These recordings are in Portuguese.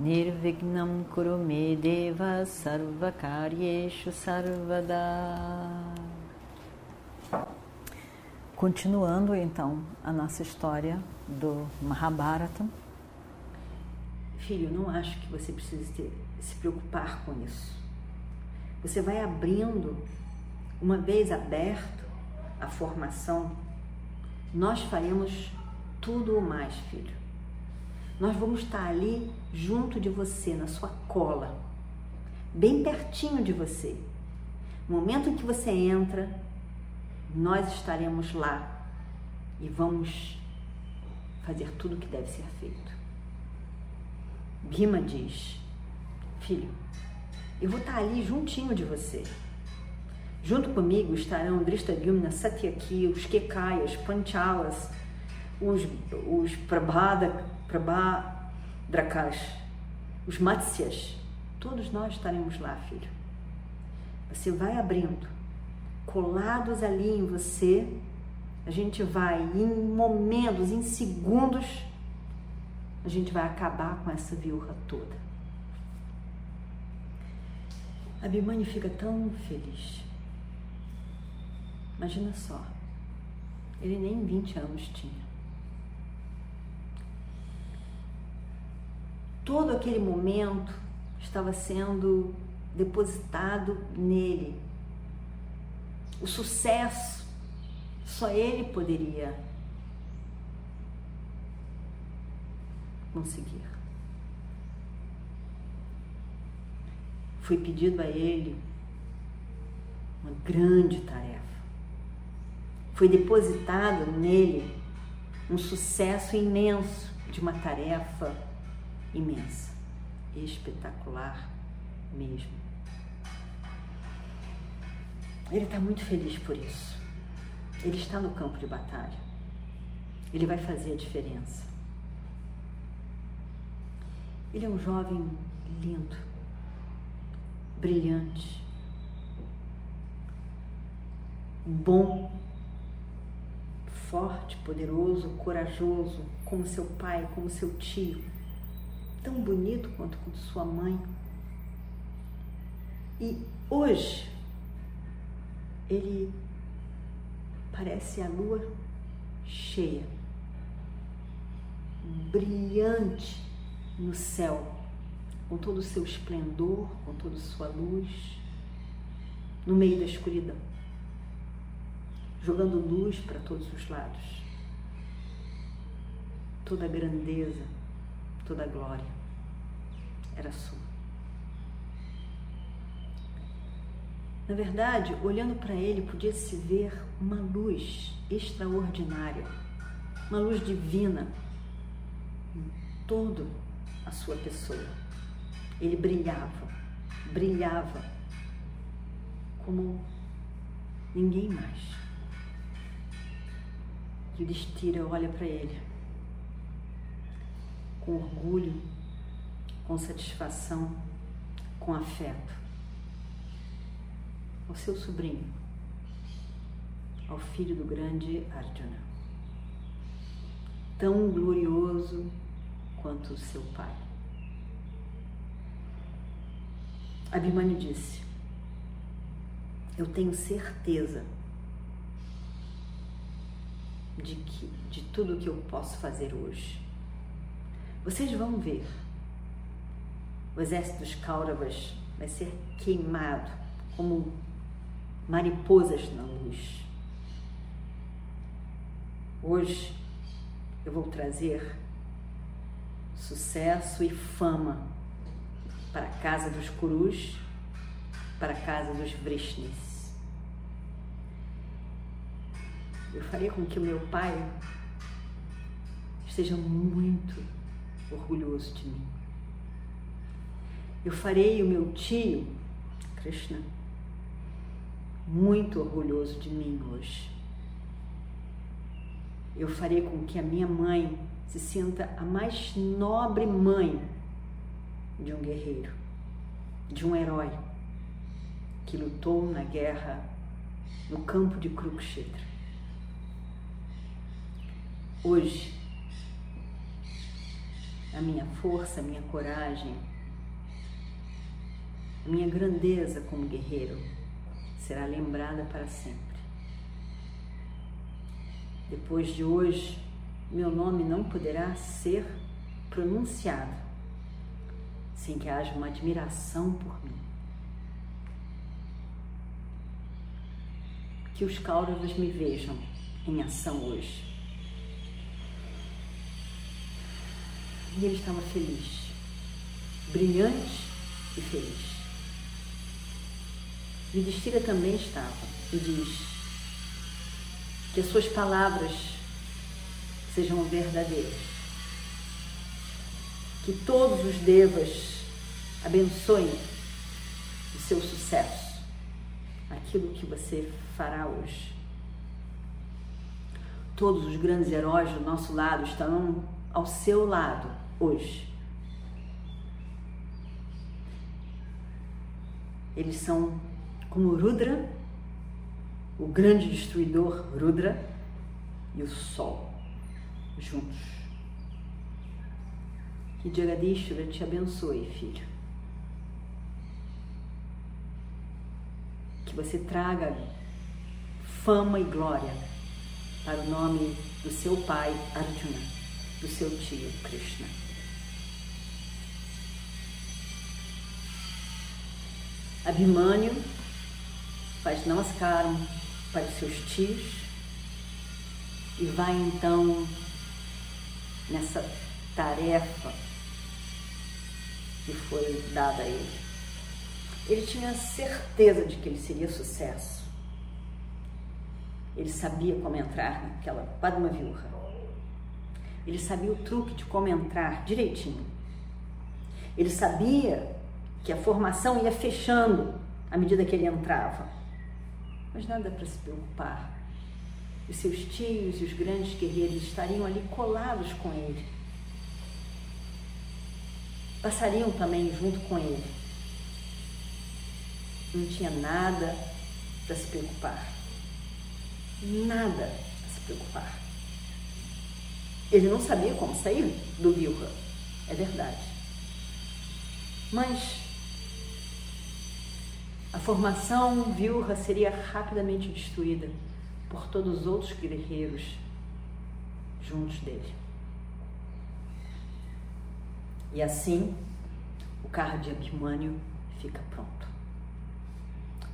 Nirvignam Kurume Deva Sarvakaryeshu Sarvada Continuando então a nossa história do Mahabharata. Filho, não acho que você precise ter, se preocupar com isso. Você vai abrindo, uma vez aberto a formação, nós faremos tudo o mais, filho. Nós vamos estar ali junto de você, na sua cola, bem pertinho de você. No momento em que você entra, nós estaremos lá e vamos fazer tudo o que deve ser feito. Bhima diz: Filho, eu vou estar ali juntinho de você. Junto comigo estarão Drishtadyumna, Satyaki, os Kekayas, Panchalas, os, os Prabhada, Prabhadrakas, os Matsyas. Todos nós estaremos lá, filho. Você vai abrindo colados ali em você, a gente vai, em momentos, em segundos, a gente vai acabar com essa viúva toda. A Bimani fica tão feliz. Imagina só, ele nem 20 anos tinha. Todo aquele momento estava sendo depositado nele, o sucesso, só ele poderia conseguir. Foi pedido a ele uma grande tarefa. Foi depositado nele um sucesso imenso de uma tarefa imensa, espetacular mesmo. Ele está muito feliz por isso. Ele está no campo de batalha. Ele vai fazer a diferença. Ele é um jovem lindo, brilhante, bom, forte, poderoso, corajoso, como seu pai, como seu tio, tão bonito quanto sua mãe. E hoje ele parece a lua cheia, brilhante no céu, com todo o seu esplendor, com toda a sua luz, no meio da escuridão, jogando luz para todos os lados. Toda a grandeza, toda a glória era sua. Na verdade, olhando para ele, podia-se ver uma luz extraordinária, uma luz divina em toda a sua pessoa. Ele brilhava, brilhava como ninguém mais. O Destira olha para ele com orgulho, com satisfação, com afeto ao seu sobrinho, ao filho do grande Arjuna, tão glorioso quanto o seu pai. Abhimanyu disse: Eu tenho certeza de que de tudo que eu posso fazer hoje. Vocês vão ver. O exército dos Kauravas vai ser queimado como mariposas na luz. Hoje eu vou trazer sucesso e fama para a casa dos Kurus, para a casa dos Vrishnis. Eu farei com que o meu pai esteja muito orgulhoso de mim. Eu farei o meu tio, Krishna, muito orgulhoso de mim hoje. Eu farei com que a minha mãe se sinta a mais nobre mãe de um guerreiro, de um herói que lutou na guerra no campo de Kurukshetra. Hoje, a minha força, a minha coragem, a minha grandeza como guerreiro será lembrada para sempre. Depois de hoje, meu nome não poderá ser pronunciado sem que haja uma admiração por mim. Que os Kauravas me vejam em ação hoje. E ele estava feliz, brilhante e feliz. Yudhishthira também estava e diz que as suas palavras sejam verdadeiras, que todos os devas abençoem o seu sucesso, aquilo que você fará hoje. Todos os grandes heróis do nosso lado estarão ao seu lado hoje. Eles são como Rudra, o grande destruidor Rudra e o Sol juntos. Que Jagadishvara te abençoe, filho. Que você traga fama e glória para o nome do seu pai Arjuna do seu tio Krishna. Abhimanyu faz namaskaram para os seus tios e vai então nessa tarefa que foi dada a ele. Ele tinha certeza de que ele seria sucesso. Ele sabia como entrar naquela Padma Viurra. Ele sabia o truque de como entrar direitinho. Ele sabia que a formação ia fechando à medida que ele entrava. Mas nada para se preocupar. Os seus tios e os grandes guerreiros estariam ali colados com ele. Passariam também junto com ele. Não tinha nada para se preocupar. Nada a se preocupar. Ele não sabia como sair do Vilha, é verdade. Mas a formação Vilha seria rapidamente destruída por todos os outros guerreiros juntos dele. E assim, o carro de Abimânio fica pronto.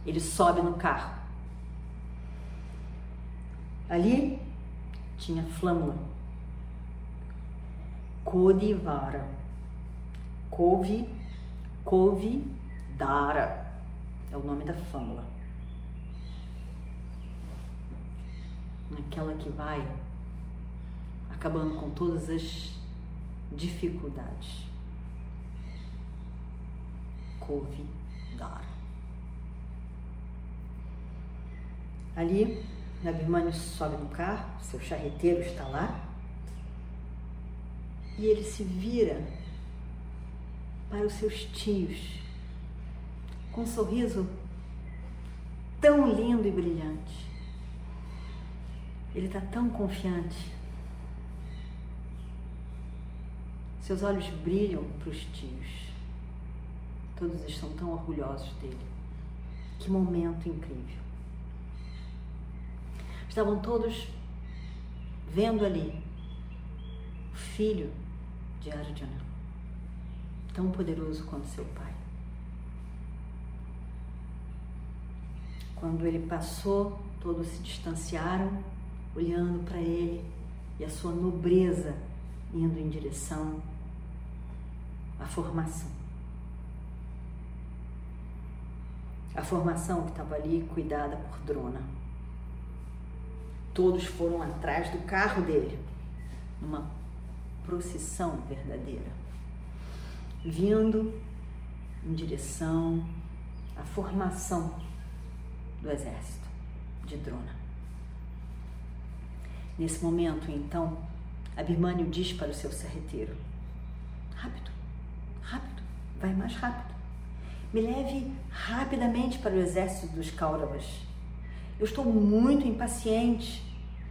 Ele sobe no carro. Ali tinha flâmula Kodivara. Couve, couve, dara. É o nome da fâmula. Aquela que vai acabando com todas as dificuldades. Couve, dara. Ali, Nabimânio sobe no carro, seu charreteiro está lá e ele se vira para os seus tios com um sorriso tão lindo e brilhante. Ele está tão confiante. Seus olhos brilham para os tios. Todos estão tão orgulhosos dele. Que momento incrível. Estavam todos vendo ali o filho de Arjuna, tão poderoso quanto seu pai. Quando ele passou, todos se distanciaram, olhando para ele e a sua nobreza indo em direção à formação. A formação que estava ali cuidada por Drona. Todos foram atrás do carro dele, numa procissão verdadeira, vindo em direção à formação do exército de Drona. Nesse momento, então, Abimânio diz para o seu serreteiro: Rápido, rápido, vai mais rápido. Me leve rapidamente para o exército dos Kauravas. Eu estou muito impaciente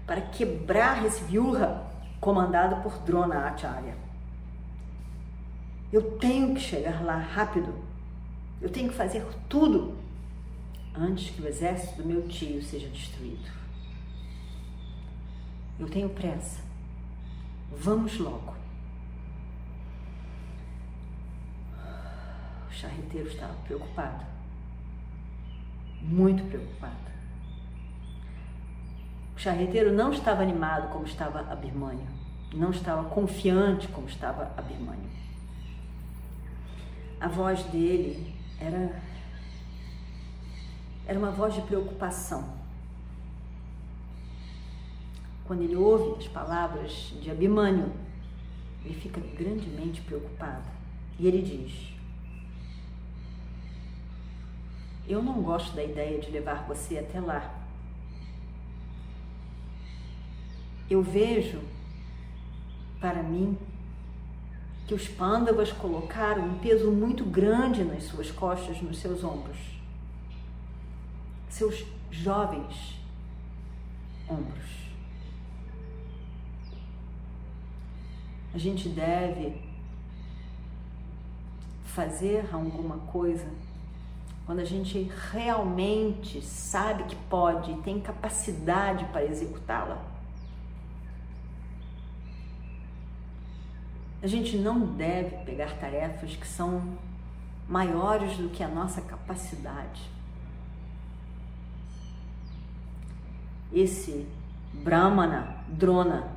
para quebrar esse Vyuha comandado por Drona Acharya. Eu tenho que chegar lá rápido. Eu tenho que fazer tudo antes que o exército do meu tio seja destruído. Eu tenho pressa. Vamos logo. O charreteiro estava preocupado. Muito preocupado. O charreteiro não estava animado como estava Abirmânio. Não estava confiante como estava Abirmânio. A voz dele era era uma voz de preocupação. Quando ele ouve as palavras de Abimânio, ele fica grandemente preocupado. E ele diz: Eu não gosto da ideia de levar você até lá. Eu vejo para mim que os pândavas colocaram um peso muito grande nas suas costas, nos seus ombros. Seus jovens ombros. A gente deve fazer alguma coisa quando a gente realmente sabe que pode e tem capacidade para executá-la. A gente não deve pegar tarefas que são maiores do que a nossa capacidade. Esse Brahmana, Drona,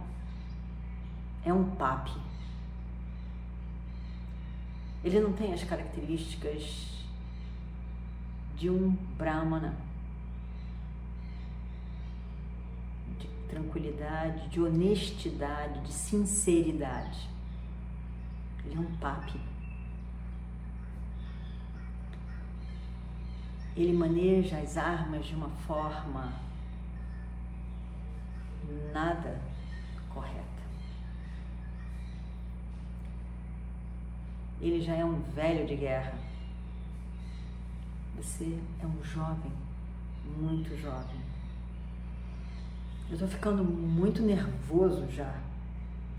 é um papi. Ele não tem as características de um Brahmana. De tranquilidade, de honestidade, de sinceridade. Ele é um papi. Ele maneja as armas de uma forma nada correta. Ele já é um velho de guerra. Você é um jovem, muito jovem. Eu estou ficando muito nervoso já.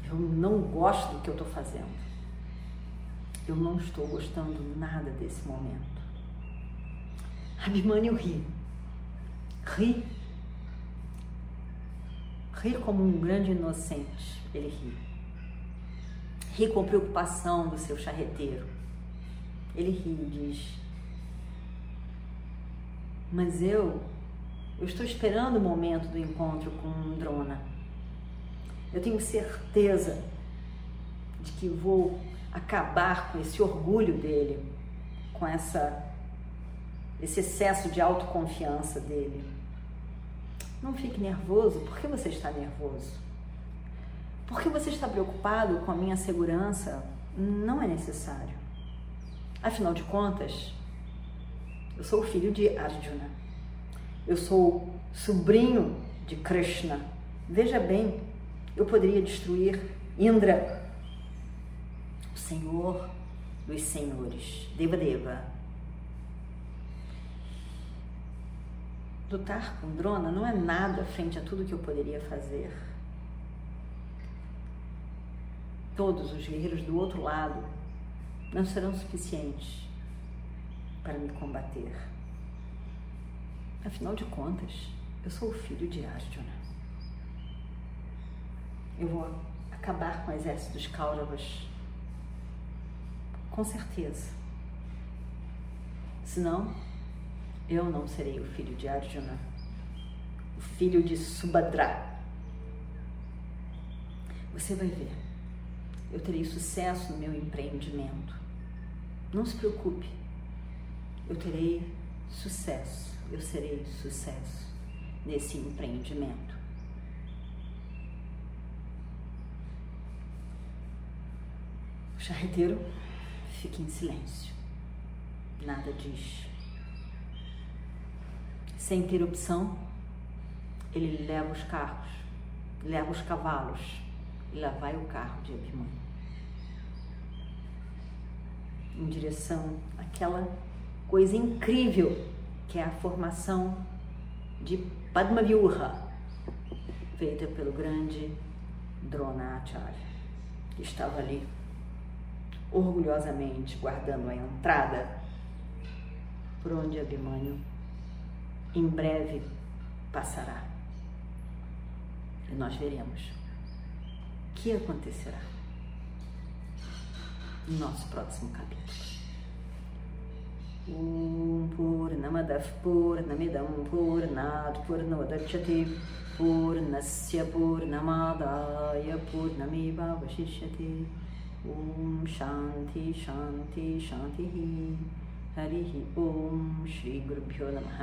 Eu não gosto do que eu estou fazendo. Eu não estou gostando nada desse momento. Abimânio ri. Ri. Ri como um grande inocente. Ele ri. Ri com preocupação do seu charreteiro. Ele ri e diz: Mas eu, eu estou esperando o momento do encontro com Drona. Eu tenho certeza de que vou acabar com esse orgulho dele, com essa esse excesso de autoconfiança dele. Não fique nervoso. Por que você está nervoso? Por que você está preocupado com a minha segurança? Não é necessário. Afinal de contas, eu sou o filho de Arjuna. Eu sou sobrinho de Krishna. Veja bem, eu poderia destruir Indra Senhor dos Senhores, Deva Deva. Lutar com Drona não é nada frente a tudo que eu poderia fazer. Todos os guerreiros do outro lado não serão suficientes para me combater. Afinal de contas, eu sou o filho de Arjuna. Eu vou acabar com o exército dos Kauravas com certeza. Senão, eu não serei o filho de Arjuna, o filho de Subhadra. Você vai ver, eu terei sucesso no meu empreendimento. Não se preocupe, eu terei sucesso, eu serei sucesso nesse empreendimento. O charreteiro fique em silêncio. nada diz. Sem ter opção, ele leva os carros, leva os cavalos, e lá vai o carro de Abhimanyu. Em direção àquela coisa incrível que é a formação de Padmavyuha, feita pelo grande Dronacharya, que estava ali orgulhosamente guardando a entrada por onde Abhimanyu em breve passará. E nós veremos o que acontecerá no nosso próximo capítulo. ॐ पूर्णमदः पूर्णमिदं पूर्णात् पूर्णोदच्छति पूर्णस्य पूर्णमादाय पूर्णमेवावशिष्यते ॐ शान्ति शान्ति शान्तिः हरिः ॐ श्रीगुरुभ्यो नमः